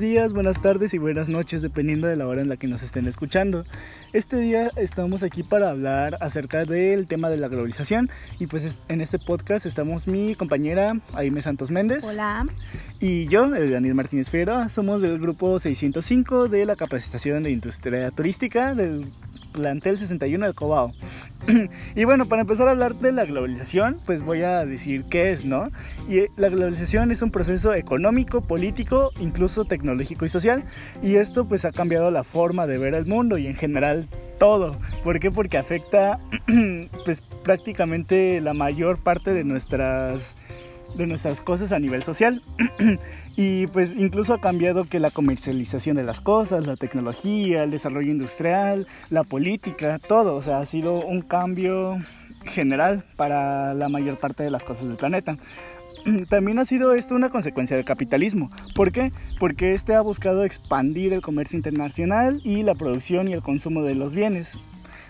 días, buenas tardes y buenas noches, dependiendo de la hora en la que nos estén escuchando. Este día estamos aquí para hablar acerca del tema de la globalización y pues en este podcast estamos mi compañera Aime Santos Méndez. Hola. Y yo, el Daniel Martínez Figueroa, somos del grupo 605 de la capacitación de industria turística del plantel 61 del Cobao. y bueno, para empezar a hablar de la globalización, pues voy a decir qué es, ¿no? Y la globalización es un proceso económico, político, incluso tecnológico y social, y esto pues ha cambiado la forma de ver el mundo y en general todo. ¿Por qué? Porque afecta pues prácticamente la mayor parte de nuestras de nuestras cosas a nivel social. y pues incluso ha cambiado que la comercialización de las cosas, la tecnología, el desarrollo industrial, la política, todo. O sea, ha sido un cambio general para la mayor parte de las cosas del planeta. También ha sido esto una consecuencia del capitalismo. ¿Por qué? Porque este ha buscado expandir el comercio internacional y la producción y el consumo de los bienes.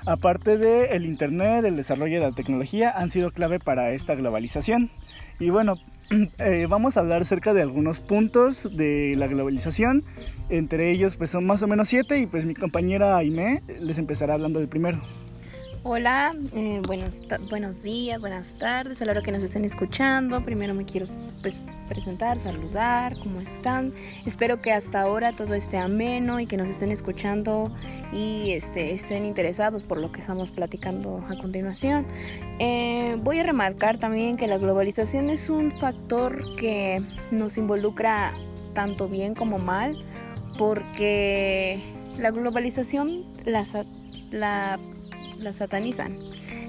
Aparte de el Internet, el desarrollo de la tecnología han sido clave para esta globalización. Y bueno, eh, vamos a hablar acerca de algunos puntos de la globalización. Entre ellos, pues son más o menos siete y pues mi compañera Aime les empezará hablando del primero. Hola, eh, buenos, buenos días, buenas tardes, a la que nos estén escuchando. Primero me quiero pues, presentar, saludar, ¿cómo están? Espero que hasta ahora todo esté ameno y que nos estén escuchando y este, estén interesados por lo que estamos platicando a continuación. Eh, voy a remarcar también que la globalización es un factor que nos involucra tanto bien como mal, porque la globalización la la satanizan.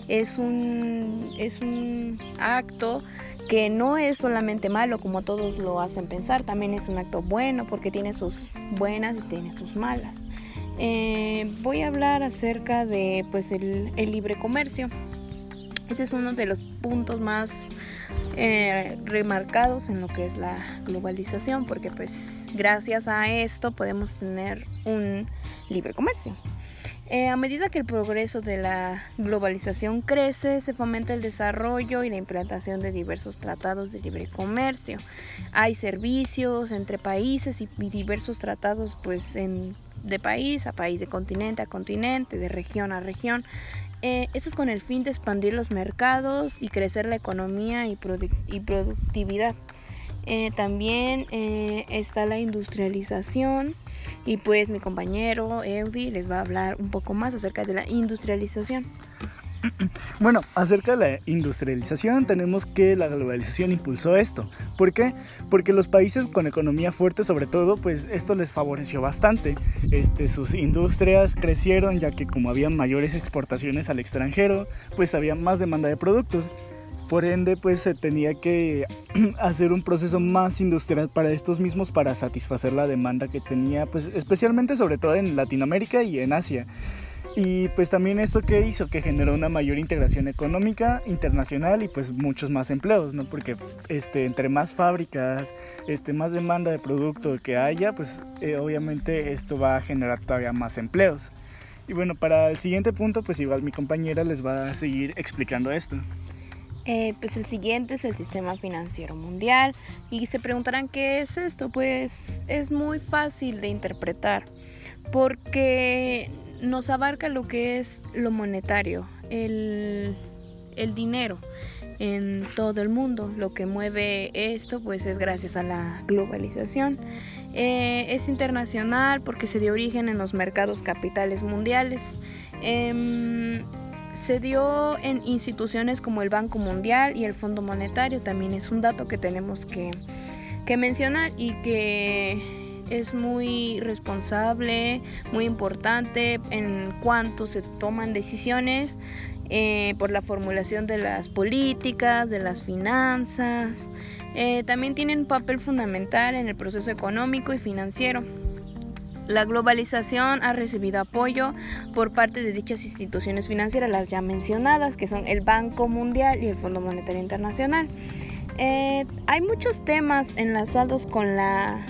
Es un, es un acto que no es solamente malo como todos lo hacen pensar, también es un acto bueno porque tiene sus buenas y tiene sus malas. Eh, voy a hablar acerca de pues el, libre comercio. Este es uno de los puntos más eh, remarcados en lo que es la globalización, porque pues gracias a esto podemos tener un libre comercio. Eh, a medida que el progreso de la globalización crece, se fomenta el desarrollo y la implantación de diversos tratados de libre comercio. Hay servicios entre países y, diversos tratados pues, de país a país, de continente a continente, de región a región. Eh, esto es con el fin de expandir los mercados y crecer la economía y productividad. Eh, también eh, está la industrialización y pues mi compañero Eudi les va a hablar un poco más acerca de la industrialización. Bueno, acerca de la industrialización tenemos que la globalización impulsó esto. ¿Por qué? Porque los países con economía fuerte sobre todo, pues esto les favoreció bastante. Este, sus industrias crecieron ya que como había mayores exportaciones al extranjero, pues había más demanda de productos. Por ende, pues se tenía que hacer un proceso más industrial para estos mismos para satisfacer la demanda que tenía, pues especialmente sobre todo en Latinoamérica y en Asia. Y pues también esto que hizo que generó una mayor integración económica internacional y pues muchos más empleos, ¿no? Porque este, entre más fábricas, este, más demanda de producto que haya, pues eh, obviamente esto va a generar todavía más empleos. Y bueno, para el siguiente punto, pues igual mi compañera les va a seguir explicando esto. Eh, pues el siguiente es el sistema financiero mundial y se preguntarán qué es esto. Pues es muy fácil de interpretar porque nos abarca lo que es lo monetario, el, dinero en todo el mundo. Lo que mueve esto pues es gracias a la globalización. Eh, es internacional porque se dio origen en los mercados capitales mundiales. Em, se dio en instituciones como el Banco Mundial y el Fondo Monetario, también es un dato que tenemos que, mencionar y que es muy responsable, muy importante en cuanto se toman decisiones eh, por la formulación de las políticas, de las finanzas. Eh, también tienen un papel fundamental en el proceso económico y financiero. La globalización ha recibido apoyo por parte de dichas instituciones financieras, las ya mencionadas, que son el Banco Mundial y el Fondo Monetario Internacional. Eh, hay muchos temas enlazados con la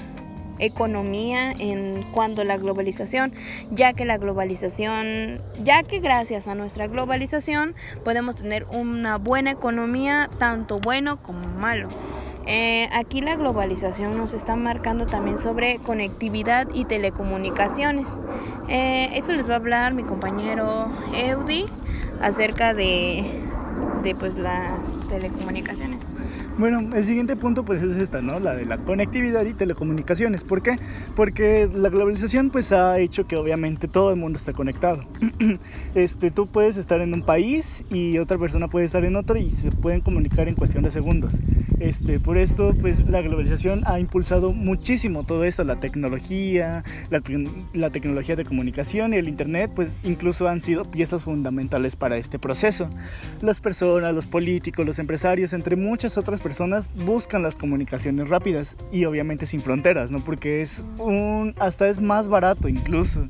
economía en cuanto a la globalización, ya que la globalización, ya que gracias a nuestra globalización podemos tener una buena economía, tanto bueno como malo. Eh, aquí la globalización nos está marcando también sobre conectividad y telecomunicaciones. Eh, esto les va a hablar mi compañero Eudi acerca de, de pues las telecomunicaciones. Bueno, el siguiente punto pues es esta, ¿no? La de la conectividad y telecomunicaciones. ¿Por qué? Porque la globalización pues ha hecho que obviamente todo el mundo está conectado. este, tú puedes estar en un país y otra persona puede estar en otro y se pueden comunicar en cuestión de segundos. Este, por esto pues la globalización ha impulsado muchísimo todo esto, la tecnología, la, la tecnología de comunicación y el internet pues incluso han sido piezas fundamentales para este proceso. Las personas, los políticos, los empresarios, entre muchas otras personas buscan las comunicaciones rápidas y obviamente sin fronteras, ¿no? Porque es un hasta es más barato incluso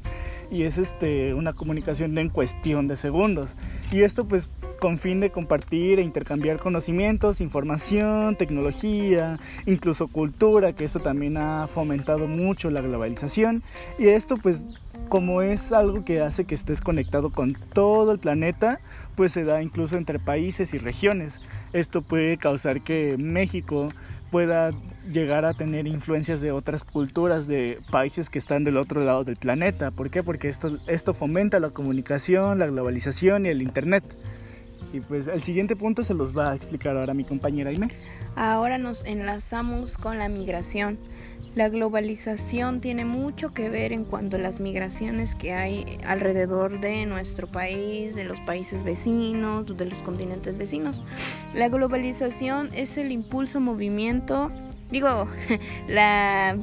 y es este una comunicación en cuestión de segundos. Y esto pues con fin de compartir e intercambiar conocimientos, información, tecnología, incluso cultura, que esto también ha fomentado mucho la globalización. Y esto pues como es algo que hace que estés conectado con todo el planeta, pues se da incluso entre países y regiones. Esto puede causar que México pueda llegar a tener influencias de otras culturas de países que están del otro lado del planeta. ¿Por qué? Porque esto, esto fomenta la comunicación, la globalización y el Internet. Y pues el siguiente punto se los va a explicar ahora mi compañera Aime. Ahora nos enlazamos con la migración. La globalización tiene mucho que ver en cuanto a las migraciones que hay alrededor de nuestro país, de los países vecinos, de los continentes vecinos. La globalización es el impulso movimiento, digo, la,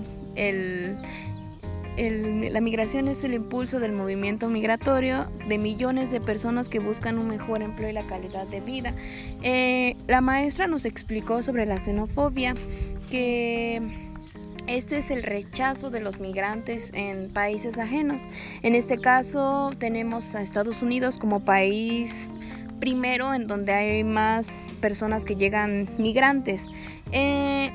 la migración es el impulso del movimiento migratorio de millones de personas que buscan un mejor empleo y la calidad de vida. Eh, la maestra nos explicó sobre la xenofobia que este es el rechazo de los migrantes en países ajenos. En este caso tenemos a Estados Unidos como país primero en donde hay más personas que llegan migrantes. Eh,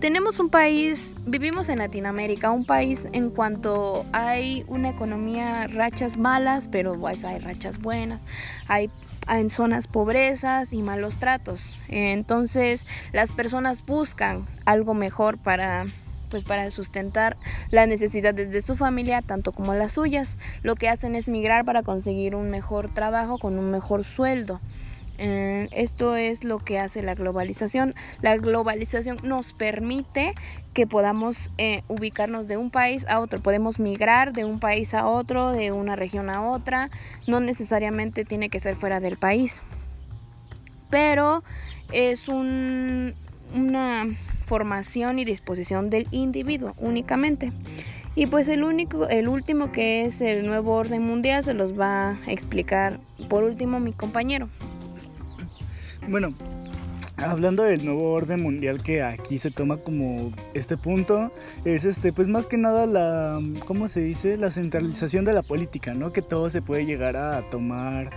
tenemos un país, vivimos en Latinoamérica, un país en cuanto hay una economía, rachas malas, pero pues, hay rachas buenas, hay en zonas pobrezas y malos tratos. Entonces las personas buscan algo mejor para pues para sustentar las necesidades de su familia tanto como las suyas. Lo que hacen es migrar para conseguir un mejor trabajo con un mejor sueldo. Eh, esto es lo que hace la globalización. La globalización nos permite que podamos eh, ubicarnos de un país a otro. Podemos migrar de un país a otro, de una región a otra. No necesariamente tiene que ser fuera del país. Pero es un, una formación y disposición del individuo únicamente. Y pues el único, el último que es el nuevo orden mundial se los va a explicar por último mi compañero. Bueno, hablando del nuevo orden mundial que aquí se toma como este punto, es este, pues más que nada la, ¿cómo se dice? La centralización de la política, ¿no? Que todo se puede llegar a tomar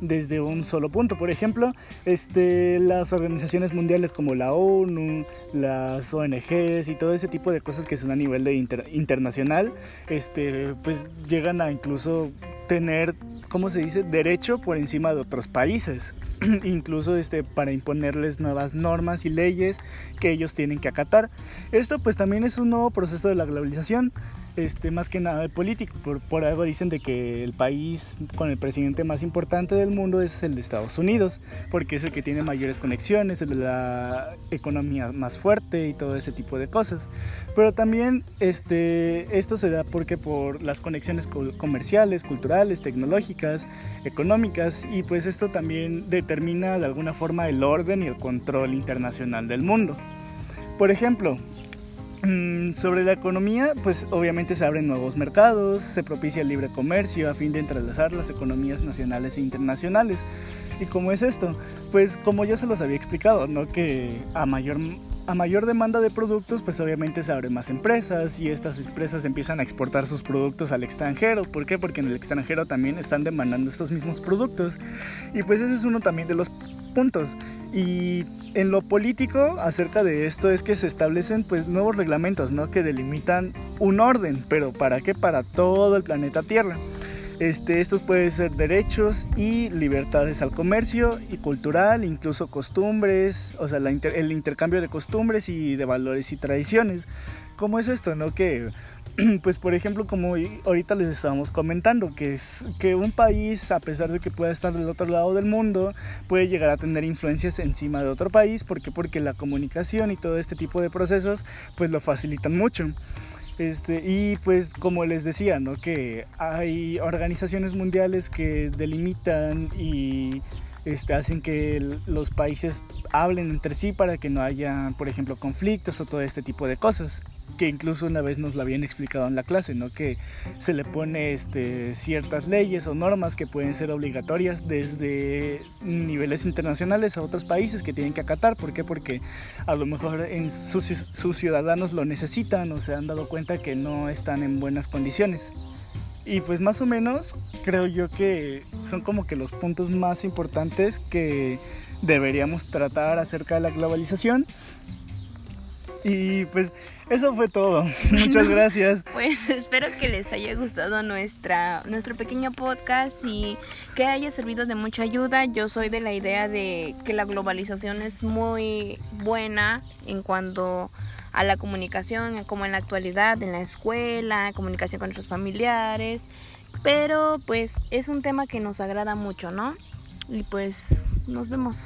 desde un solo punto. Por ejemplo, este, las organizaciones mundiales como la ONU, las ONGs y todo ese tipo de cosas que son a nivel de internacional, este, pues llegan a incluso tener, ¿cómo se dice?, derecho por encima de otros países. incluso este, para imponerles nuevas normas y leyes que ellos tienen que acatar. Esto pues también es un nuevo proceso de la globalización, este, más que nada de político. Por, por, algo dicen de que el país con el presidente más importante del mundo es el de Estados Unidos, porque es el que tiene mayores conexiones, la economía más fuerte y todo ese tipo de cosas. Pero también este, esto se da porque por las conexiones comerciales, culturales, tecnológicas, económicas, y pues esto también determina de alguna forma el orden y el control internacional del mundo. Por ejemplo, sobre la economía, pues obviamente se abren nuevos mercados, se propicia el libre comercio a fin de entrelazar las economías nacionales e internacionales. ¿Y cómo es esto? Pues como yo se los había explicado, ¿no? Que a mayor, a mayor demanda de productos, pues obviamente se abren más empresas y estas empresas empiezan a exportar sus productos al extranjero. ¿Por qué? Porque en el extranjero también están demandando estos mismos productos. Y pues ese es uno también de los puntos. Y en lo político acerca de esto es que se establecen pues nuevos reglamentos, ¿no? Que delimitan un orden, pero ¿para qué? Para todo el planeta Tierra. Este, estos pueden ser derechos y libertades al comercio y cultural, incluso costumbres, o sea, el intercambio de costumbres y de valores y tradiciones. ¿Cómo es esto, no? Que, pues por ejemplo, como ahorita les estábamos comentando, que es que un país, a pesar de que pueda estar del otro lado del mundo, puede llegar a tener influencias encima de otro país, ¿por qué? Porque la comunicación y todo este tipo de procesos, pues lo facilitan mucho. Este, y pues como les decía, ¿no? que hay organizaciones mundiales que delimitan y este, hacen que los países hablen entre sí para que no haya, por ejemplo, conflictos o todo este tipo de cosas que incluso una vez nos lo habían explicado en la clase, ¿no? Que se le pone este, ciertas leyes o normas que pueden ser obligatorias desde niveles internacionales a otros países que tienen que acatar. ¿Por qué? Porque a lo mejor en sus, sus ciudadanos lo necesitan o se han dado cuenta que no están en buenas condiciones. Y pues más o menos creo yo que son como que los puntos más importantes que deberíamos tratar acerca de la globalización. Y pues eso fue todo. Muchas gracias. Pues espero que les haya gustado nuestra, nuestro pequeño podcast y que haya servido de mucha ayuda. Yo soy de la idea de que la globalización es muy buena en cuanto a la comunicación, como en la actualidad, en la escuela, comunicación con nuestros familiares. Pero pues es un tema que nos agrada mucho, ¿no? Y pues nos vemos.